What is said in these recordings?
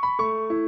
thank you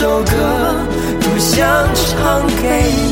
首歌，多想唱给你。